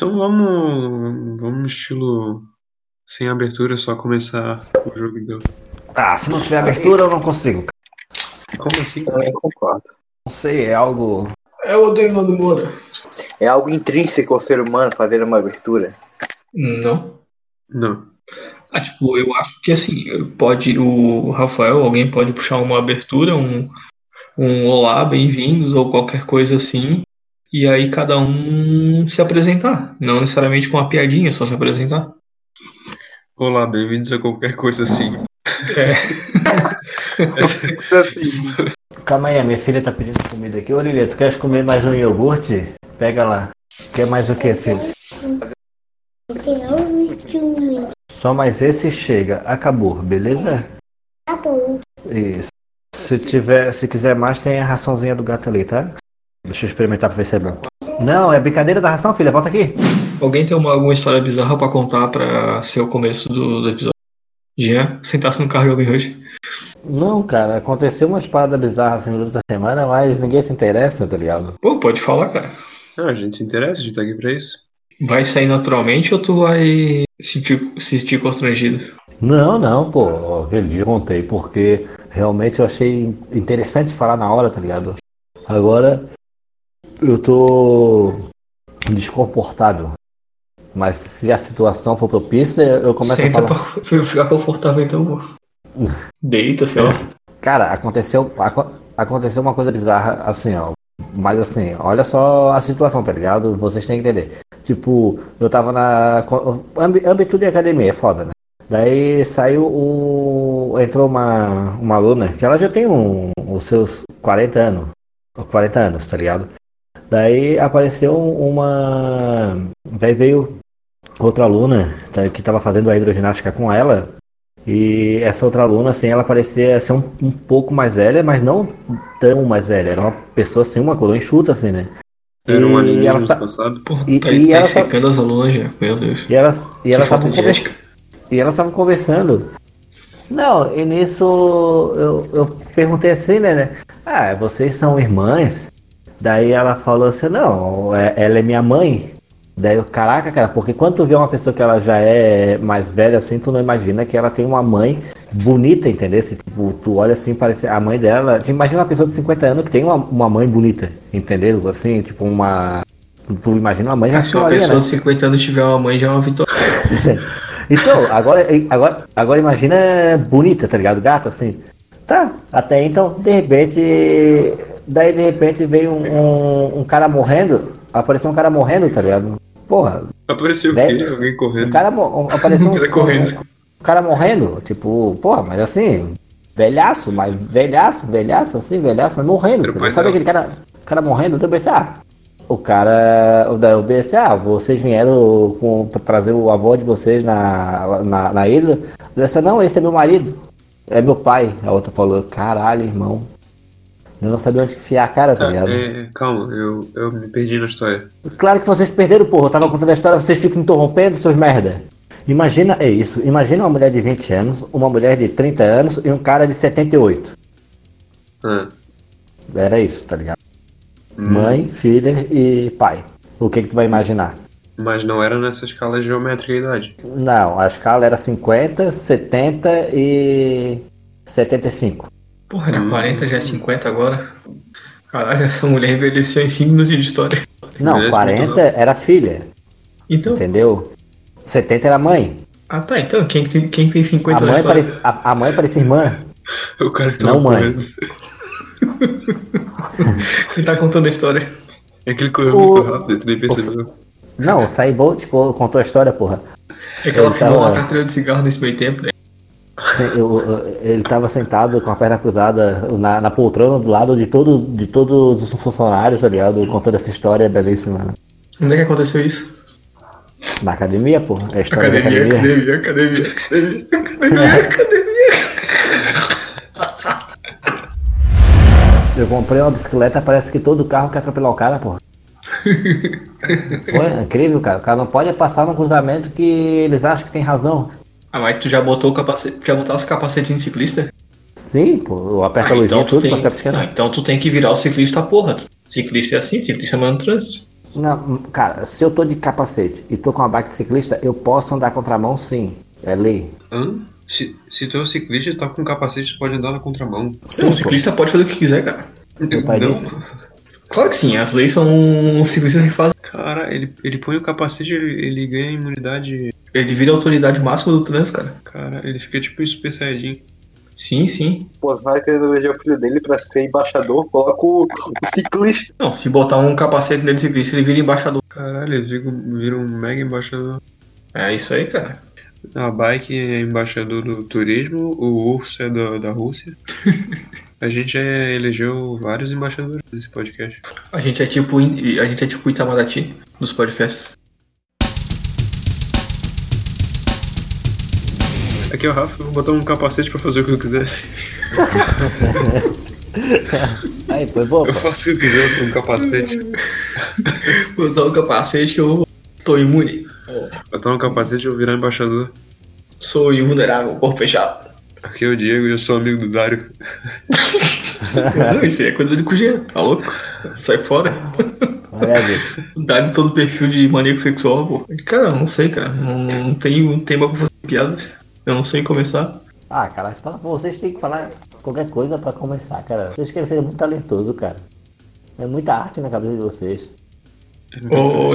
Então vamos. Vamos no estilo. Sem abertura, só começar o jogo então. Ah, se não tiver abertura, eu não consigo. Como assim? Também concordo. Não sei, é algo. É o Nando Moura. É algo intrínseco ao ser humano fazer uma abertura. Não. Não. Ah, tipo, eu acho que assim, pode o Rafael, alguém pode puxar uma abertura, um, um olá, bem-vindos, ou qualquer coisa assim, e aí cada um se apresentar. Não necessariamente com uma piadinha, só se apresentar. Olá, bem-vindos a qualquer coisa assim. É. Calma aí, a minha filha tá pedindo comida aqui. Ô Lilia, tu queres comer mais um iogurte? Pega lá. Quer mais o que, filho? Só mais esse chega. Acabou, beleza? Tá bom. Isso. Se tiver, se quiser mais, tem a raçãozinha do gato ali, tá? Deixa eu experimentar pra ver se é bom. Não, é brincadeira da ração, filha. Volta aqui. Alguém tem uma, alguma história bizarra pra contar pra ser o começo do, do episódio? Jean, sentasse no carro de alguém hoje. Não, cara, aconteceu umas paradas bizarras assim durante a semana, mas ninguém se interessa, tá ligado? Pô, pode falar, cara. Ah, a gente se interessa, a gente tá aqui pra isso. Vai sair naturalmente ou tu vai sentir, se sentir constrangido? Não, não, pô, aquele dia eu contei, porque realmente eu achei interessante falar na hora, tá ligado? Agora eu tô desconfortável. Mas se a situação for propícia, eu começo Senta a falar. pra ficar confortável então. Deita, sei lá. Cara, aconteceu, aco- aconteceu uma coisa bizarra, assim, ó. Mas assim, olha só a situação, tá ligado? Vocês têm que entender. Tipo, eu tava na. Âmbito de academia, é foda, né? Daí saiu o. Entrou uma, uma aluna, que ela já tem um, os seus 40 anos. 40 anos, tá ligado? Daí apareceu uma. Daí veio outra aluna tá, que tava fazendo a hidroginástica com ela. E essa outra aluna, assim, ela parecia ser um, um pouco mais velha, mas não tão mais velha. Era uma pessoa, assim, uma coroa enxuta, assim, né? Era um ela sa- passado. Porra, E- tá, e tá ela secando as alunas já, meu Deus. E elas e elas estavam. E elas estavam conversando. Não, e nisso eu, eu perguntei assim, né, né? Ah, vocês são irmãs? Daí ela falou assim, não, é- ela é minha mãe. Daí eu, caraca, cara, porque quando tu vê uma pessoa que ela já é mais velha assim, tu não imagina que ela tem uma mãe bonita, entendeu? Se, tipo, tu olha assim, parece a mãe dela. Imagina uma pessoa de 50 anos que tem uma, uma mãe bonita, entendeu? Assim, tipo uma. Tu imagina uma mãe já Se uma pessoa né? de 50 anos tiver uma mãe, já é uma vitória. Então, agora, agora, agora imagina bonita, tá ligado? Gata, assim. Tá, até então, de repente. Daí de repente veio um, um, um cara morrendo. Apareceu um cara morrendo, tá ligado? Porra, Apareceu o Velho. quê? Alguém um correndo. cara mo- um- apareceu um, Ele correndo. um cara morrendo. Tipo, porra, mas assim, velhaço, mas velhaço, velhaço, assim, velhaço, mas morrendo. O pai Sabe aquele cara, cara morrendo? Eu pensei, ah, o cara, o da UBS, ah, vocês vieram com, pra trazer o avô de vocês na, na, na ilha? Eu disse, não, esse é meu marido, é meu pai. A outra falou, caralho, irmão. Eu não sabia onde enfiar a cara, tá Tá, ligado? é, calma, eu, eu me perdi na história. Claro que vocês perderam, porra. Eu tava contando a história, vocês ficam interrompendo, seus merda. Imagina, é isso. Imagina uma mulher de 20 anos, uma mulher de 30 anos e um cara de 78. Ah, Era isso, tá ligado? Hum. Mãe, filha e pai. O que que tu vai imaginar? mas não era nessa escala geométrica a idade. Não, a escala era 50, 70 e 75. Porra, era Hum. 40, já é 50 agora. Caraca, essa mulher envelheceu em 5 minutos de história. Não, Beleza, 40 era filha, Então, entendeu? 70 era mãe. ah tá, então, quem, que tem, quem que tem 50 A mãe, parecia, a, a mãe parecia irmã. O cara que tava Não, mãe. Quem tá contando a história? É que ele correu O- muito rápido, tu nem percebeu. Não, o Saibot contou a história, porra. É que ela Ele fumou uma carteira de cigarro nesse meio tempo, né? Ele estava sentado com a perna cruzada na, na poltrona do lado de, todo, de todos os funcionários, tá ligado? Contando essa história belíssima. né? Onde é que aconteceu isso? Na academia, pô. É a história Academia, da academia. academia, academia, academia, academia. Eu comprei uma bicicleta, parece que todo carro quer atropelar o cara, pô. É incrível, cara. O cara não pode passar num cruzamento que eles acham que tem razão. Ah, mas tu já botou o capacete, já botasse capacete de ciclista? Sim, pô. Eu aperto Ah, a luzinha tu tudo tem, pra ficar ah, piscando. então tu tem que virar o ciclista porra. Ciclista é assim, ciclista manda trânsito. Não, cara, se eu tô de capacete e tô com uma bike de ciclista, eu posso andar contramão sim. É lei. Hã? Se, se tu é um ciclista e tá com capacete, tu pode andar na contramão. Sim, pô. ciclista pode fazer o que quiser, cara. Pai não, disse. Claro que sim, as leis são os ciclistas que fazem. cara, ele, ele põe o capacete, ele, ele ganha imunidade. Ele vira a autoridade máxima do trânsito, cara. Cara, ele fica tipo super saiyajin. Sim, sim. Bolsonaro querendo eleger o filho dele pra ser embaixador, coloca o, o ciclista. Não, se botar um capacete nele de ciclista, ele vira embaixador. Caralho, ele vira um mega embaixador. É isso aí, cara. A bike é embaixador do turismo, o urso é da, da Rússia. A gente já elegeu vários embaixadores desse podcast. A gente é tipo a gente é tipo Itamaraty dos podcasts. Aqui é o Rafa, eu vou botar um capacete pra fazer o que eu quiser. Aí, foi bom, Eu faço o que eu quiser com um capacete. Botar o capacete que eu tô imune. Botar um capacete e eu virar embaixador. Sou invulnerável, corpo fechado. Aqui é o Diego e eu sou amigo do Dário. Não, isso aí é coisa de cugê, tá louco? Sai fora. Olha, bicho. Dá de todo perfil de maníaco sexual, pô. Cara, eu não sei, cara. Não, não tenho tema pra fazer piada. Eu não sei começar. Ah, cara, vocês tem que falar qualquer coisa pra começar, cara. Vocês querem ser muito talentoso, cara. É muita arte na cabeça de vocês. Ô,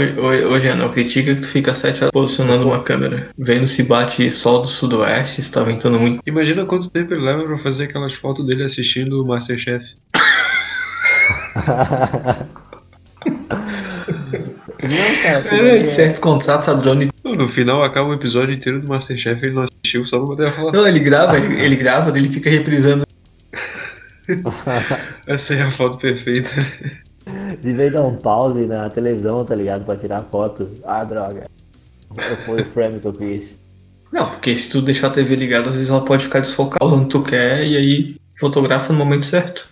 não critica que tu fica sete horas posicionando uma câmera. Vendo se bate sol do sudoeste, se tá ventando muito. Imagina quanto tempo ele leva pra fazer aquelas fotos dele assistindo o Masterchef. Não, cara, É, é. certo contrato a drone. No final acaba o episódio inteiro do Masterchef e ele não assistiu só pra poder falar. Não, ele grava, ele, ele grava, ele fica reprisando. Essa é a foto perfeita. De vez dar um pause na televisão, tá ligado? Pra tirar foto. Ah, droga. Foi o frame que eu fiz. Não, porque se tu deixar a TV ligada, às vezes ela pode ficar desfocada onde tu quer e aí fotografa no momento certo.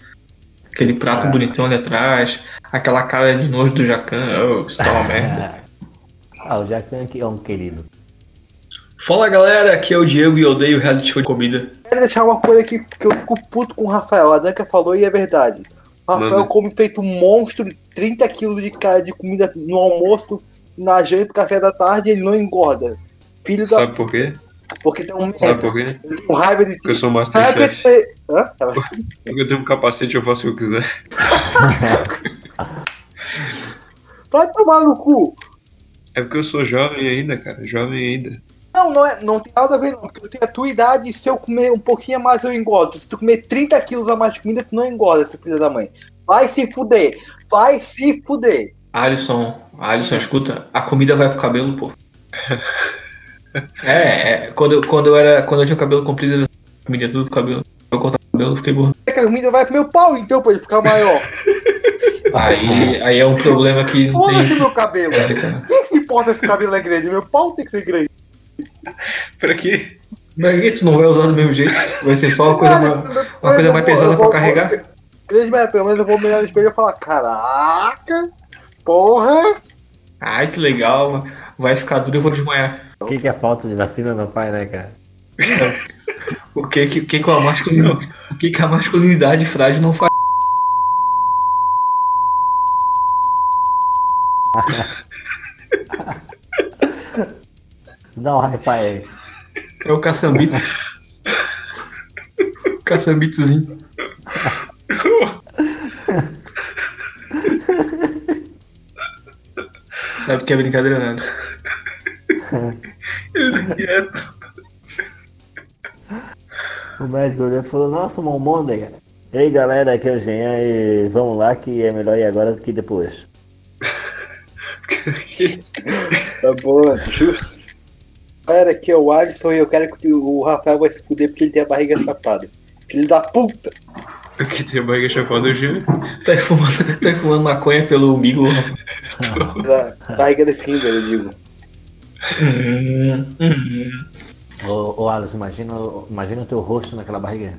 Aquele prato Ah. bonitão ali atrás, aquela cara de nojo do Jacan, oh, isso tá uma merda. Ah, o Jacan aqui é um querido. Fala galera, aqui é o Diego e eu odeio reality show de comida. Quero deixar uma coisa aqui que eu fico puto com o Rafael. A Danca falou e é verdade. Rafael Manda. come feito um monstro, 30 quilos de, ca- de comida no almoço, na janta e café da tarde e ele não engorda. Filho da. Sabe por quê? Porque tem um Sabe por quê? Tem raiva de Porque eu sou Masterchef. de... Hã? Ela- Porque eu tenho um capacete eu faço o que eu quiser. Vai tomar no cu. É porque eu sou jovem ainda, cara. Jovem ainda. Não, não, é, não tem nada a ver não. Porque eu tenho a tua idade e se eu comer um pouquinho a mais eu engordo. Se tu comer 30 quilos a mais de comida, tu não engorda, seu filho da mãe. Vai se fuder. Vai se fuder. Alisson, Alisson, escuta, a comida vai pro cabelo, pô. É, é quando, eu, quando eu era. Quando eu tinha o cabelo comprido, era comida tudo pro cabelo. Eu cortar o cabelo, eu fiquei gordo. É que a comida vai pro meu pau, então, pra ele ficar maior. Aí, aí é um problema que Foda-se tem. meu cabelo. É. Quem se importa se o cabelo é grande? Meu pau tem que ser grande. Pra quê? Mas tu não vai usar do mesmo jeito. Vai ser só uma coisa, Cara, uma, eu- uma coisa eu mais vou- pesada pra vou- carregar. Grande merda, pelo menos eu vou olhar no espelho e falar: Caraca, porra. Ai, que legal. Vai ficar duro e eu vou desmaiar. O que, que a falta de vacina não faz, né, cara? O que que, que, que a masculinidade, o que, que a masculinidade frágil não faz? Dá um hi-fi aí. É o caçambito. Caçambitozinho. Sabe que é brincadeira nada. Quieto. O médico olhou e falou, nossa, uma almôndega. Ei galera, aqui é o Jean e vamos lá que é melhor ir agora do que depois. Tá bom, justo. Galera, aqui é o Alisson e eu quero que o Rafael vai se fuder porque ele tem a barriga chapada. Filho da puta. Aqui tem a barriga chapada do Jean. Tá fumando, tá fumando maconha pelo umbigo. Da barriga definida, eu digo. Ô, ô Alice, imagina, imagina o teu rosto naquela barriga.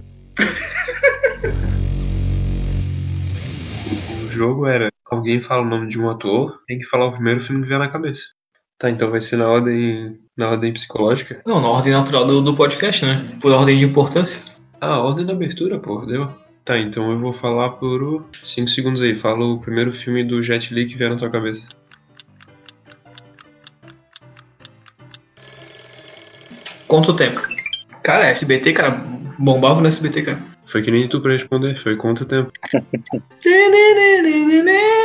O jogo era alguém fala o nome de um ator, tem que falar o primeiro filme que vier na cabeça. Tá, então vai ser na ordem. Na ordem psicológica? Não, na ordem natural do, do podcast, né? Por ordem de importância. Ah, ordem da abertura, pô, deu. Tá, então eu vou falar por 5 segundos aí. Fala o primeiro filme do Jet Li que vier na tua cabeça. Quanto tempo? Cara, SBT, cara, bombava no SBT, cara. Foi que nem tu pra responder, foi quanto tempo?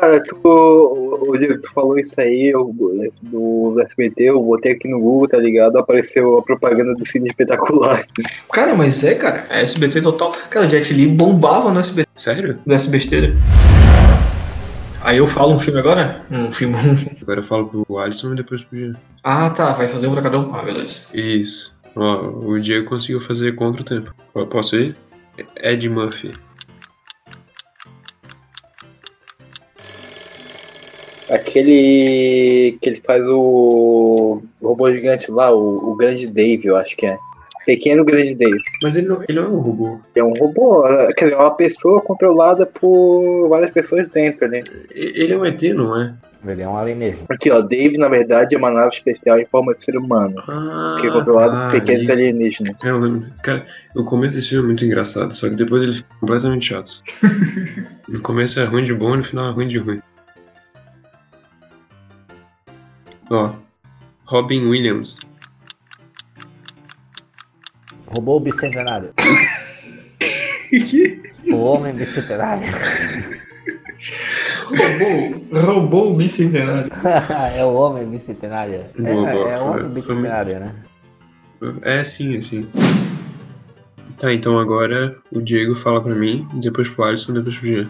Cara, tu, ô, Diego, tu falou isso aí eu, do SBT, eu botei aqui no Google, tá ligado? Apareceu a propaganda do Cine Espetacular. Cara, mas é, cara, é SBT total. Cara, o Jet Li bombava no SBT, Sério? no SBT. Aí eu falo um filme agora? Um filme. Agora eu falo pro Alisson e depois pro Diego. ah, tá, vai fazer um pra cada um. Ah, beleza. Isso. Ó, o Diego conseguiu fazer contra o tempo. Posso ir? Ed Murphy. Aquele que ele faz o, o robô gigante lá, o, o Grande Dave, eu acho que é. Pequeno Grande Dave. Mas ele não, ele não é um robô. É um robô, quer dizer, é uma pessoa controlada por várias pessoas dentro, né? E- Ele é um ET, não é? Ele é um alienígena. Aqui, ó, Dave, na verdade, é uma nave especial em forma de ser humano. Ah, Que é controlado tá, por pequenos isso. alienígenas. É, eu lembro. Cara, o começo desse filme é muito engraçado, só que depois ele fica completamente chato. no começo é ruim de bom e no final é ruim de ruim. Ó, Robin Williams. Roubou o bicentenário. o homem bicentenário. Roubou, roubou o bicentenário. é o homem bicentenário. É, Boa, boa, é o homem foi bicentenário, né? É, sim, é sim. Tá, então agora o Diego fala pra mim, depois pro Alisson, depois pro Jean.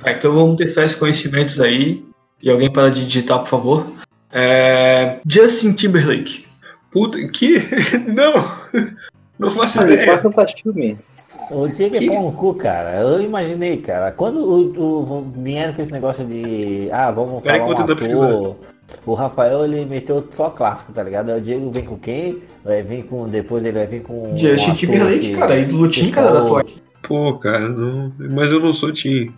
Tá, então vamos testar esses conhecimentos aí. E alguém para de digitar, por favor. É... Justin Timberlake. Puta, que? Não! Não faço ideia. passa faz filme. O Diego é pau no cu, cara. Eu imaginei, cara. Quando o, o- vieram com esse negócio de. Ah, vamos falar um ator. O Rafael ele meteu só clássico, tá ligado? O Diego vem com quem? Vai vir com. Depois ele vai vir com. um Justin ator Timberlake, que- cara, ídolo que Tim, cara, da tua. Pô, cara, não... mas eu não sou Tim.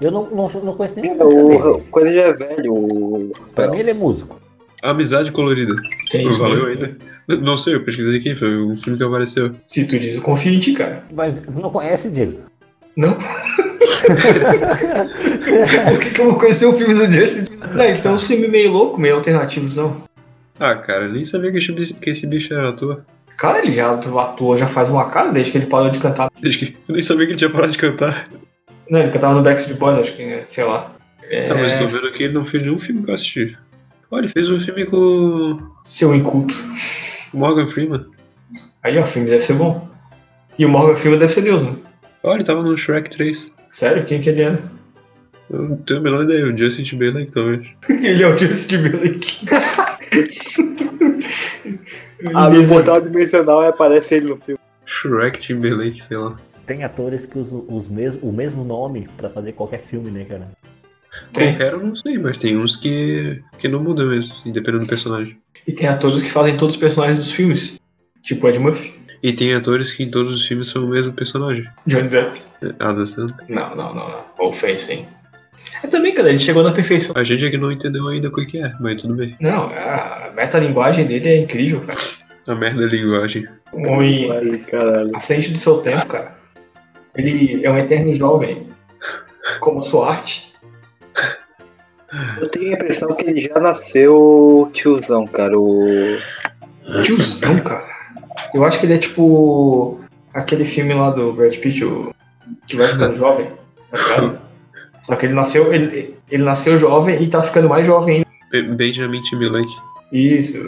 Eu não, não, não conheço nenhuma música O, dele. o coisa já é velho. O, Pra mim ele é músico. Amizade colorida. Tem Não isso. valeu mesmo. ainda? Não sei, eu pesquisei aqui, foi um filme que apareceu. Se tu diz, eu confio em ti, cara. Mas não conhece, Diego? Não? Por que, que eu vou conhecer o filme do Justin? Não, então é um filme meio louco, meio alternativozão. Ah, cara, nem sabia que esse bicho, que esse bicho era ator. Cara, ele já atuou já faz uma cara desde que ele parou de cantar. Desde que eu nem sabia que ele tinha parado de cantar. Não, ele cantava no Backstreet Boys, acho que, né, sei lá. É, Tá, mas tô vendo que ele não fez nenhum filme que eu assisti. Olha, ele fez um filme com Seu inculto. Morgan Freeman. Aí, ó, o filme deve ser bom. E o Morgan Freeman deve ser Deus, né? Olha, ele tava no Shrek 3. Sério? Quem que ele era? Eu não tenho a menor ideia, o Justin Timberlake, talvez. ele é o Justin Timberlake. Ah, no portal dimensional aparece ele no filme. Shrek Timberlake, sei lá. Tem atores que usam os mes o mesmo nome pra fazer qualquer filme, né, cara? Tem. Qualquer eu não sei, mas tem uns que, que não mudam mesmo, dependendo do personagem. E tem atores que fazem todos os personagens dos filmes. Tipo Ed Murphy, E tem atores que em todos os filmes são o mesmo personagem. Johnny Depp. Adam Sandler. Não, não, não, não. Ofensa, hein? É também, cara, ele chegou na perfeição. A gente é que não entendeu ainda o que é, mas tudo bem. Não, a metalinguagem dele é incrível, cara. A merda da linguagem. Um homem à frente do seu tempo, cara. Ele é um eterno jovem. Como a sua arte. Eu tenho a impressão que ele já nasceu tiozão, cara. O... Tiozão, cara. Eu acho que ele é tipo aquele filme lá do Brad Pitt, o que vai ficando jovem, tá ligado? Só que ele nasceu, ele, ele nasceu jovem e tá ficando mais jovem ainda. Be- Benjamin Timberlake. Isso.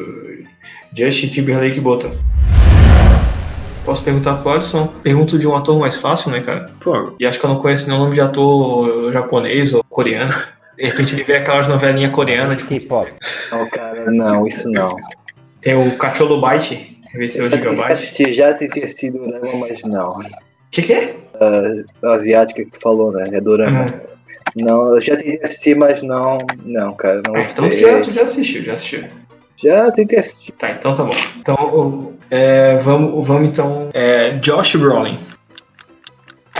Justin Timberlake Bottom. Posso perguntar pro Alisson? Pergunto de um ator mais fácil, né, cara? Pô, E acho que eu não conheço nenhum nome de ator japonês ou coreano. De repente ele vê aquelas novelinhas coreanas, tipo, K-pop. Não, cara, não, isso não. tem o Cacholo Byte, ver se é o Eu já tentei Gigabyte. assistir, já tentei assistir Dorama, mas não. O que, que é? A asiática que tu falou, né? É Dorama. Hum. Não, eu já tentei assistir, mas não. Não, cara, não Ah, então tu já, tu já assistiu, já assistiu. Já tentei assistir. Tá, então tá bom. Então, é, vamos, vamos então. É, Josh Brolin.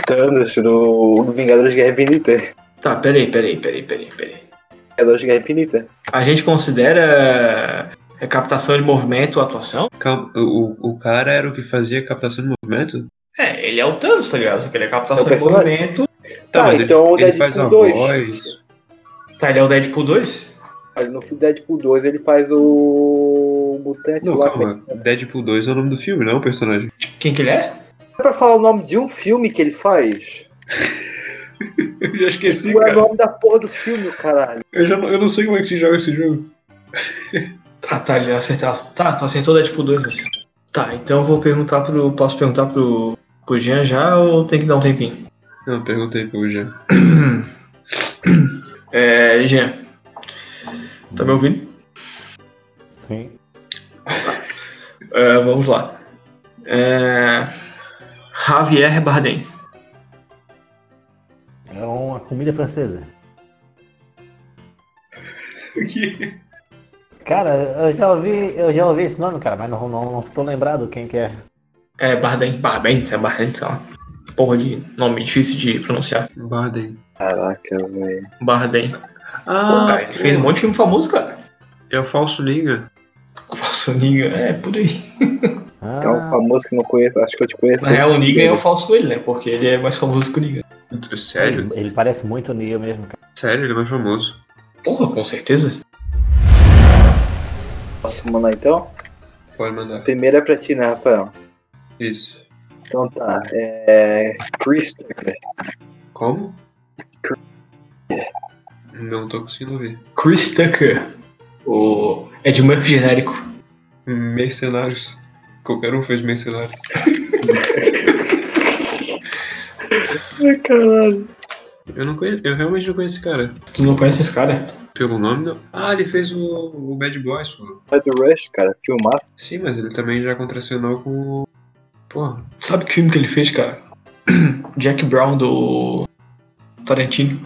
Thanos no Vingadores de Guerra Infinita. Tá, peraí, peraí, peraí, peraí, peraí. Vingadores de Guerra Infinita. A gente considera é, captação de movimento atuação? calma, o, o cara era o que fazia captação de movimento? É, ele é o Thanos, tá ligado? Só que ele é captação É de personagem. movimento. Tá, mas então o ele, ele faz a Deadpool 2. voz. Tá, ele é o Deadpool 2? No Deadpool 2 ele faz o mutante Não, lá. calma. Deadpool 2 é o nome do filme, não é o personagem. Quem que ele é? É pra falar o nome de um filme que ele faz? Eu já esqueci, Qual é o nome da porra do filme, caralho? Eu, já não, eu não sei como é que se joga esse jogo. Tá, tá, ele acertou. Tá, tu acertou Deadpool 2. assim. Tá, então eu vou perguntar pro. Posso perguntar pro, pro Jean já ou tem que dar um tempinho? Não, perguntei pro Jean. É, Jean. Tá me ouvindo? Sim. É, vamos lá. É, Javier Bardem. É uma comida francesa. O quê? Cara, eu já ouvi, eu já ouvi esse nome, cara, mas não, não, não tô lembrado quem que é. É, Bardem. Bardem, é Bardem, sei lá. Porra de nome difícil de pronunciar. Baden. Caraca, velho. Bardem. Pô, Ah, cara, ele fez um monte de filme famoso, cara. é o Falso Liga. Falso Niga, é, por aí. Ah, É um famoso que não conheço, acho que eu te conheço. Na real, o Niga é o falso ele, né? Porque ele é mais famoso que o Niga. Sério? ele, ele parece muito o Neo mesmo, cara. Sério, ele é mais famoso. Porra, com certeza. Posso mandar então? Pode mandar. Primeiro é pra ti, né, Rafael? Isso. Então tá. É. Chris Tucker. Como? Não tô conseguindo ouvir. Chris Tucker. O Ed Murphy genérico. Mercenários. Qualquer um fez mercenários. Ai, caralho. Eu não conheço, eu realmente não conheço esse cara. Tu não conhece esse cara? Pelo nome, não. Ah, ele fez o, o Bad Boys, pô. Red Rush, cara, filmaço. Sim, mas ele também já contracenou com o. Porra. Sabe que filme que ele fez, cara? Jack Brown do Tarantino.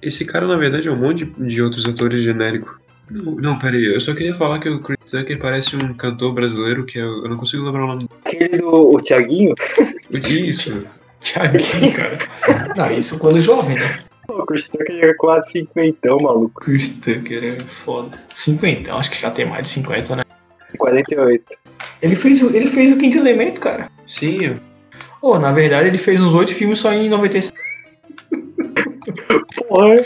Esse cara, na verdade, é um monte de, outros atores genéricos. Não, não, peraí, eu só queria falar que o Chris Tucker parece um cantor brasileiro que eu, eu não consigo lembrar o nome. Aquele do o Thiaguinho. Isso. Thiaguinho, cara. Ah, isso quando jovem, né? Pô, o Chris Tucker é quase cinquentão, maluco. Chris Tucker é foda. 50, acho que já tem mais de 50, né? 48. Ele fez, o- ele fez o Quinto Elemento, cara. Sim, Pô, na verdade ele fez uns oito filmes só em 97. Porra.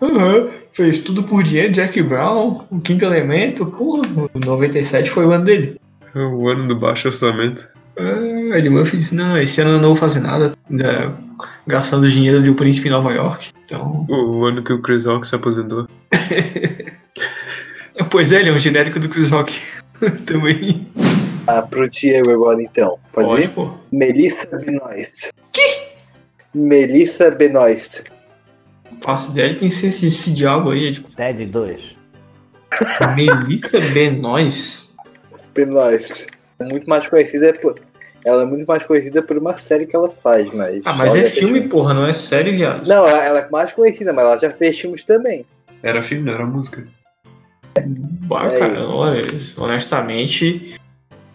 Uhum. Fez tudo por dinheiro, Jack Brown, o Quinto Elemento, porra, 97 foi o ano dele. é o ano do baixo orçamento. Ah, Ed Murphy disse, não, esse ano eu não vou fazer nada, ainda gastando dinheiro de O Príncipe em Nova York. Então, O, o ano que o Chris Rock se aposentou. pois é, ele é um genérico do Chris Rock também. Ah, pro Diego agora então. Pode, ir? pô. Melissa Benoist. Que? Melissa Benoist. Faço ideia de quem seja esse, esse diabo aí, é tipo, Ted 2. Melissa Benoist. Benoist. É muito mais conhecida por. Ela é muito mais conhecida por uma série que ela faz, mas. Ah, mas é fez filme, porra, não é série, viado. Não, ela ela é mais conhecida, mas ela já fez filmes também. Era filme, não era música. Bah, É. cara, olha, honestamente.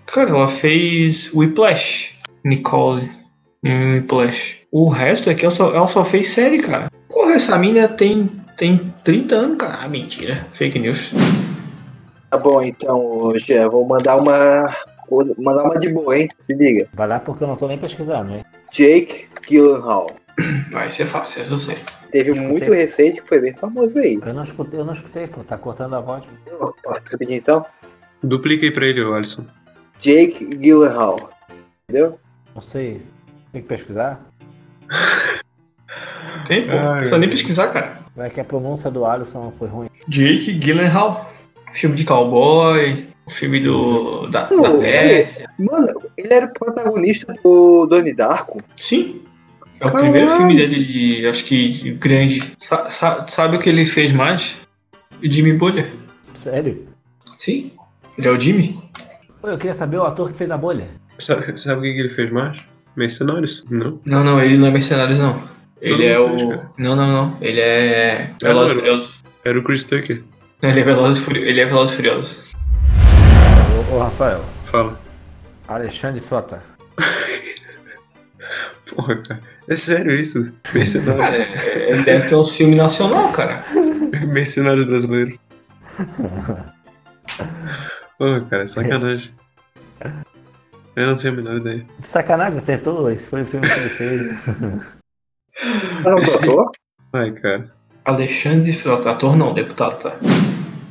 Cara, ela fez Whiplash. Nicole em Whiplash. O resto é que ela só, ela só fez série, cara. Essa mina tem, tem 30 anos, cara. Ah, mentira. Fake news. Tá bom, então, Gé, vou mandar uma. Vou mandar uma de boa, hein? Se liga. Vai lá porque eu não tô nem pesquisando, hein? Jake Gyllenhaal. Vai ser fácil, essa eu sei. Teve um muito recente que foi bem famoso aí. Eu não escutei, eu não escutei, pô. Tá cortando a voz. Posso repetir então? Dupliquei pra ele, Alisson. Jake Gyllenhaal. Entendeu? Não sei. Tem que pesquisar? Tem, pô. Não precisa nem pesquisar, cara. Vai que a pronúncia do Alisson foi ruim. Jake Gyllenhaal. Filme de cowboy. O filme do. Da, da Pô, Pérsia. Mano, ele era o protagonista do Donnie Darko. Sim. É o Caralho. primeiro filme dele, de- acho que de grande. Sa- sa- sabe o que ele fez mais? O Jimmy Bolha. Sério? Sim. Ele é o Jimmy. Pô, eu queria saber o ator que fez a bolha. Sabe, sabe o que, que ele fez mais? Mercenários? Não. Não, não, ele não é Mercenários, não. Ele é o. cara. Não, não, não. Ele é. É, Velozes e mano. Furiosos. Era o Chris Tucker. Ele é Velozes e Furi- ele é Velozes e Furiosos. Ô, ô Rafael. Fala. Alexandre Frota. Porra, cara. É sério isso? Cara, Mercenários. é- ele deve ter uns filmes nacional, cara. Mercenários brasileiros. Porra, cara, é sacanagem. Eu não tenho a menor ideia. De sacanagem, acertou? Esse foi o filme que ele fez. Ah, não gostou? Ai, cara. Alexandre Frota, ator não, deputado, tá?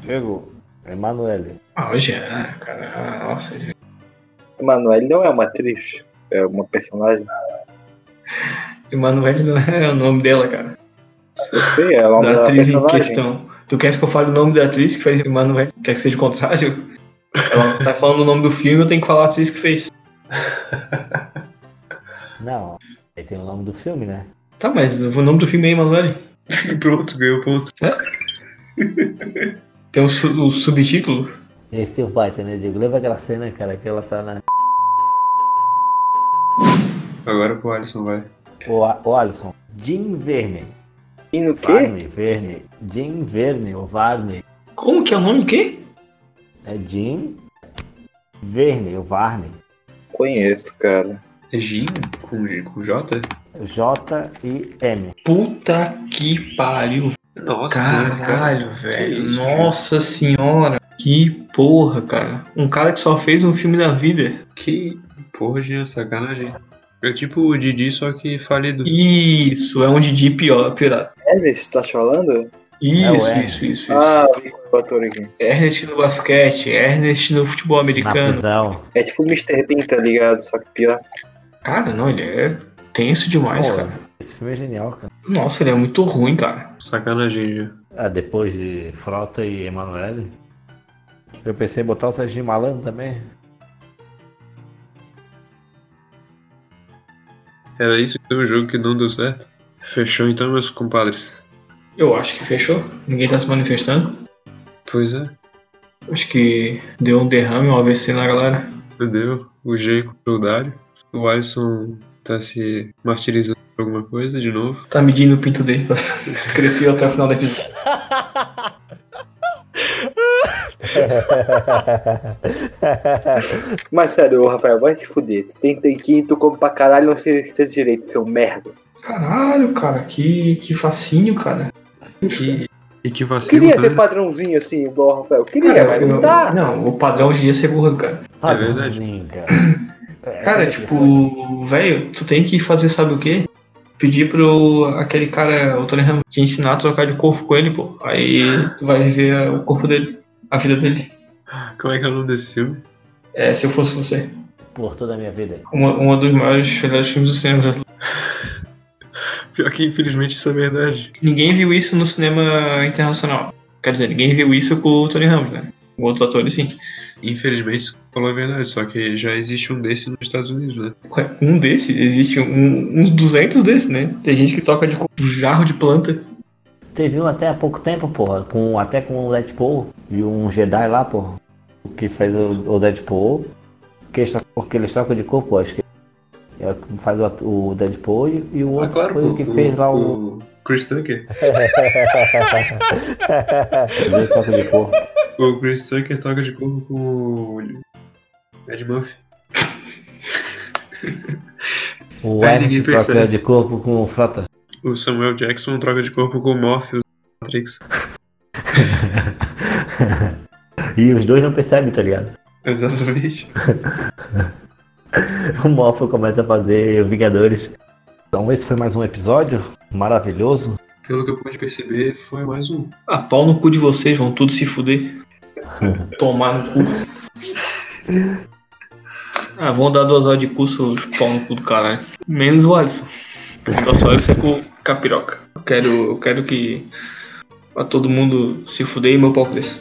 Diego, Emanuele. Ah, hoje é, cara. Ah, Nossa, gente. Emanuele não é uma atriz, é uma personagem. Emanuele não é o nome dela, cara. Eu sei, é o nome Da da atriz em personagem. questão. Tu queres que eu fale o nome da atriz que fez Emanuele? Quer que seja o contrário? Ela tá falando o nome do filme, eu tenho que falar a atriz que fez. Não, aí tem o nome do filme, né? Tá, mas o nome do filme é Emanuele. Pronto, ganhou ponto. Tem o, su- o subtítulo. Esse vai, né, Diego? Lembra aquela cena, cara, que ela tá na. Agora pro Alisson vai. O, A- o Alisson. Jim Verne. E no quê? Varney, Verne. Jim Verne, ou Varney. Como que é o nome? Quê? É Jim Verne, ou Varney. Conheço, cara. É Jim com, com J? J e M. Puta que pariu. Nossa, cara- Caralho, velho. isso, Nossa senhora. Que porra, cara. Um cara que só fez um filme da vida. Que porra de sacanagem. É tipo o Didi, só que falido. Isso, é um Didi pior, piorado. Ernest, tá falando? Isso, É isso, isso, isso. Ah, vi o ator aqui. Ernest no basquete, Ernest no futebol Na americano. prisão. É tipo o Mr. Bean, tá ligado? Só que pior. Cara, não, ele é tenso demais, Pô, cara. Esse filme é genial, cara. Nossa, ele é muito ruim, cara. Sacanagem já. Ah, depois de Frota e Emanuele. Eu pensei em botar o Serginho Malandro também. Era isso que foi o jogo que não deu certo? Fechou então, meus compadres. Eu acho que fechou. Ninguém tá se manifestando. Pois é, Acho que deu um derrame, um AVC na galera. entendeu? O G comprou o Dário. O Alisson tá se martirizando por alguma coisa de novo. Tá medindo o pinto dele pra crescer até o final da episódio. Mas sério, Rafael, vai te fuder. Tu tem tanquinho, tu come pra caralho, não sei se tem direito, seu merda. Caralho, cara, que, que facinho, cara. E, e que vacilo Queria também. ser padrãozinho assim, igual o Rafael. Queria, Cara, mas não tá. não, o padrão hoje em dia é ser burro, cara. É verdade. Padrãozinho, cara. É, Cara, é tipo, velho, tu tem que fazer sabe o quê? Pedir pro aquele cara, o Tony Ramos, te ensinar a trocar de corpo com ele, pô. Aí tu vai viver o corpo dele, a vida dele. Como é que é o nome desse filme? É, se eu fosse você. por toda a minha vida. Uma, uma dos maiores melhores filmes do cinema brasileiro. Pior que infelizmente isso é verdade. Ninguém viu isso no cinema internacional. Quer dizer, ninguém viu isso com o Tony Ramos, né? Com outros atores, sim. Infelizmente isso falou a verdade, só que já existe um desse nos Estados Unidos, né? Ué, Um desses, existe um- uns 200 desses, né? Tem gente que toca de jarro de planta. Teve um até há pouco tempo, porra, com, até com o Deadpool e um Jedi lá, porra, que fez o, o Deadpool, que eles, trocam- que eles trocam de corpo, acho que é o que faz o, o Deadpool e, e o Ah, outro claro, foi o que fez lá o... o Chris Tucker. Dois trocam de corpo. O Chris Tucker toca de corpo com o Ed Murphy. O Ernest troca de corpo com o Frota. O Samuel Jackson troca de corpo com o Morpheus do Matrix. E os dois não percebem, tá ligado? Exatamente. O Morpho começa a fazer Vingadores. Então esse foi mais um episódio maravilhoso. Pelo que eu pude perceber, foi mais um. Ah, pau no cu de vocês, vão tudo se fuder. Tomar no cu. Ah, vão dar duas horas de curso, pau no cu do caralho. Menos o Alisson. Só Alisson é com capiroca. Eu quero, eu quero que. Pra todo mundo se fuder e meu pau cresça.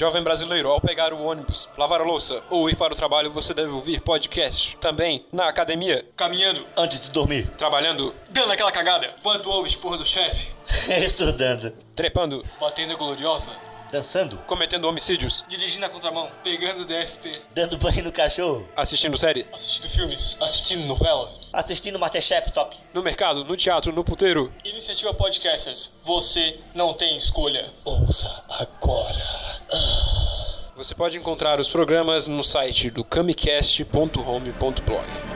Jovem brasileiro, ao pegar o ônibus, lavar a louça ou ir para o trabalho, você deve ouvir podcast. Também na academia, caminhando, Antes de dormir, trabalhando, dando aquela cagada, quando ouve esporra do chefe, estudando, trepando, batendo gloriosa, dançando, cometendo homicídios, dirigindo a contramão, pegando DST, dando banho no cachorro, assistindo série, assistindo filmes, assistindo novela, assistindo Masterchef Top. no mercado, no teatro, no puteiro. Iniciativa Podcasters, você não tem escolha. Ouça agora. Você pode encontrar os programas no site do camicast.home.blog.